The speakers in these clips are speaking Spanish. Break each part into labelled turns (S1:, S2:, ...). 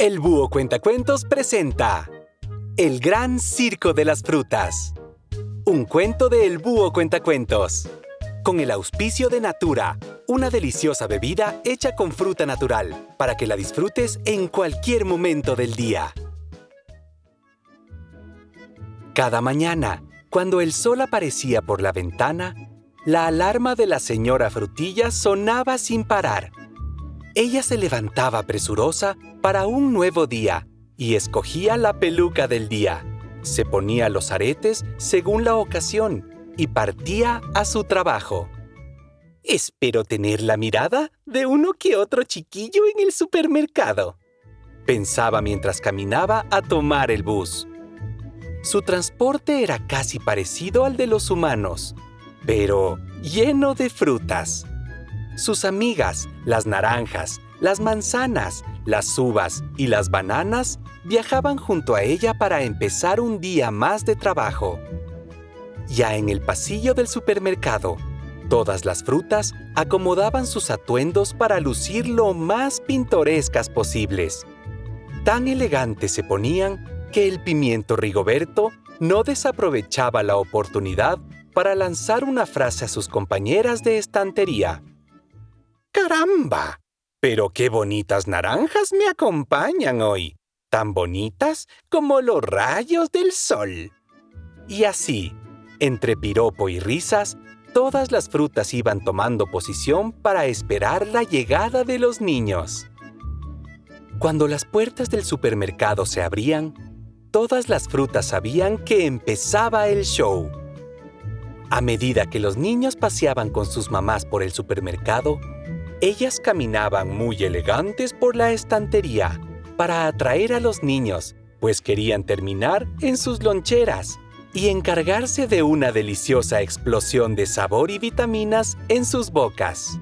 S1: El Búho Cuentacuentos presenta El Gran Circo de las Frutas. Un cuento de El Búho Cuentacuentos. Con el auspicio de Natura, una deliciosa bebida hecha con fruta natural para que la disfrutes en cualquier momento del día. Cada mañana, cuando el sol aparecía por la ventana, la alarma de la señora Frutilla sonaba sin parar. Ella se levantaba presurosa para un nuevo día y escogía la peluca del día. Se ponía los aretes según la ocasión y partía a su trabajo. Espero tener la mirada de uno que otro chiquillo en el supermercado, pensaba mientras caminaba a tomar el bus. Su transporte era casi parecido al de los humanos, pero lleno de frutas. Sus amigas, las naranjas, las manzanas, las uvas y las bananas viajaban junto a ella para empezar un día más de trabajo. Ya en el pasillo del supermercado, todas las frutas acomodaban sus atuendos para lucir lo más pintorescas posibles. Tan elegantes se ponían que el pimiento Rigoberto no desaprovechaba la oportunidad para lanzar una frase a sus compañeras de estantería. ¡Caramba! Pero qué bonitas naranjas me acompañan hoy, tan bonitas como los rayos del sol. Y así, entre piropo y risas, todas las frutas iban tomando posición para esperar la llegada de los niños. Cuando las puertas del supermercado se abrían, todas las frutas sabían que empezaba el show. A medida que los niños paseaban con sus mamás por el supermercado, ellas caminaban muy elegantes por la estantería para atraer a los niños, pues querían terminar en sus loncheras y encargarse de una deliciosa explosión de sabor y vitaminas en sus bocas.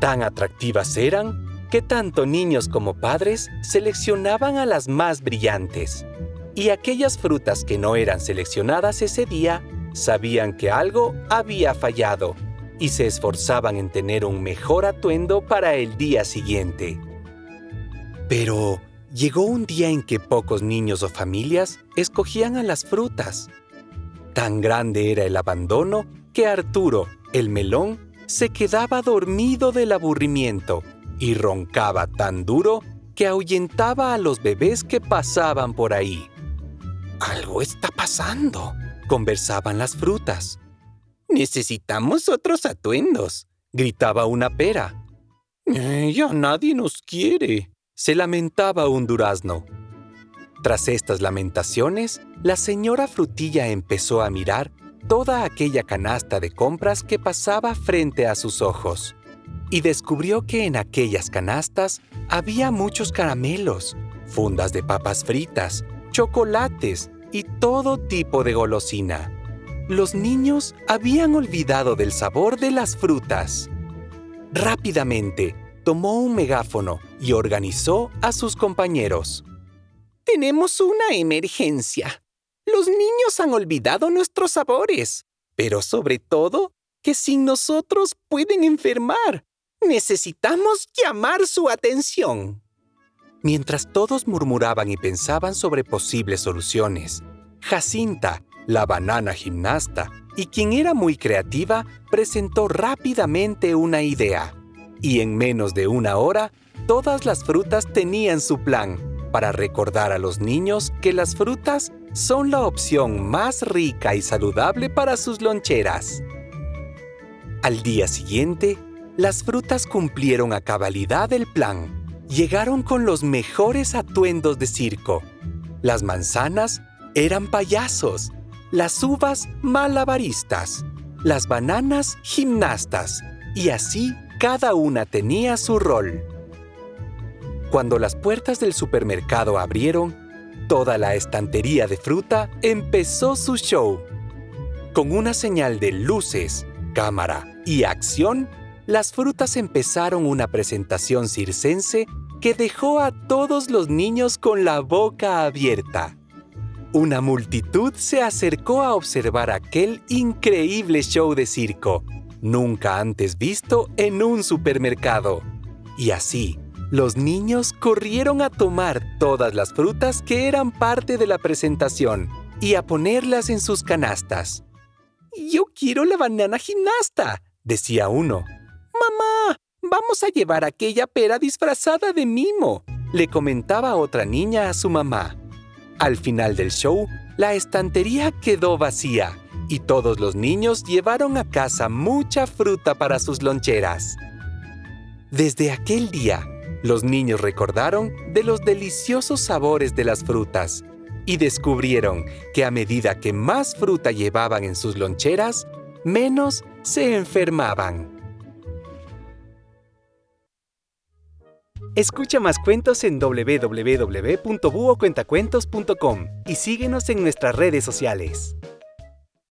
S1: Tan atractivas eran que tanto niños como padres seleccionaban a las más brillantes, y aquellas frutas que no eran seleccionadas ese día sabían que algo había fallado y se esforzaban en tener un mejor atuendo para el día siguiente. Pero llegó un día en que pocos niños o familias escogían a las frutas. Tan grande era el abandono que Arturo, el melón, se quedaba dormido del aburrimiento y roncaba tan duro que ahuyentaba a los bebés que pasaban por ahí. Algo está pasando, conversaban las frutas. Necesitamos otros atuendos, gritaba una pera. Eh, ya nadie nos quiere, se lamentaba un durazno. Tras estas lamentaciones, la señora Frutilla empezó a mirar toda aquella canasta de compras que pasaba frente a sus ojos y descubrió que en aquellas canastas había muchos caramelos, fundas de papas fritas, chocolates, y todo tipo de golosina. Los niños habían olvidado del sabor de las frutas. Rápidamente, tomó un megáfono y organizó a sus compañeros. Tenemos una emergencia. Los niños han olvidado nuestros sabores, pero sobre todo que sin nosotros pueden enfermar. Necesitamos llamar su atención. Mientras todos murmuraban y pensaban sobre posibles soluciones, Jacinta, la banana gimnasta, y quien era muy creativa, presentó rápidamente una idea. Y en menos de una hora, todas las frutas tenían su plan para recordar a los niños que las frutas son la opción más rica y saludable para sus loncheras. Al día siguiente, las frutas cumplieron a cabalidad el plan llegaron con los mejores atuendos de circo. Las manzanas eran payasos, las uvas malabaristas, las bananas gimnastas, y así cada una tenía su rol. Cuando las puertas del supermercado abrieron, toda la estantería de fruta empezó su show. Con una señal de luces, cámara y acción, las frutas empezaron una presentación circense que dejó a todos los niños con la boca abierta. Una multitud se acercó a observar aquel increíble show de circo, nunca antes visto en un supermercado. Y así, Los niños corrieron a tomar todas las frutas que eran parte de la presentación y a ponerlas en sus canastas. Yo quiero la banana gimnasta, decía uno. Mamá, vamos a llevar aquella pera disfrazada de mimo, le comentaba otra niña a su mamá. Al final del show, la estantería quedó vacía y todos los niños llevaron a casa mucha fruta para sus loncheras. Desde aquel día, los niños recordaron de los deliciosos sabores de las frutas y descubrieron que a medida que más fruta llevaban en sus loncheras, menos se enfermaban. Escucha más cuentos en www.buocuentacuentos.com y síguenos en nuestras redes sociales.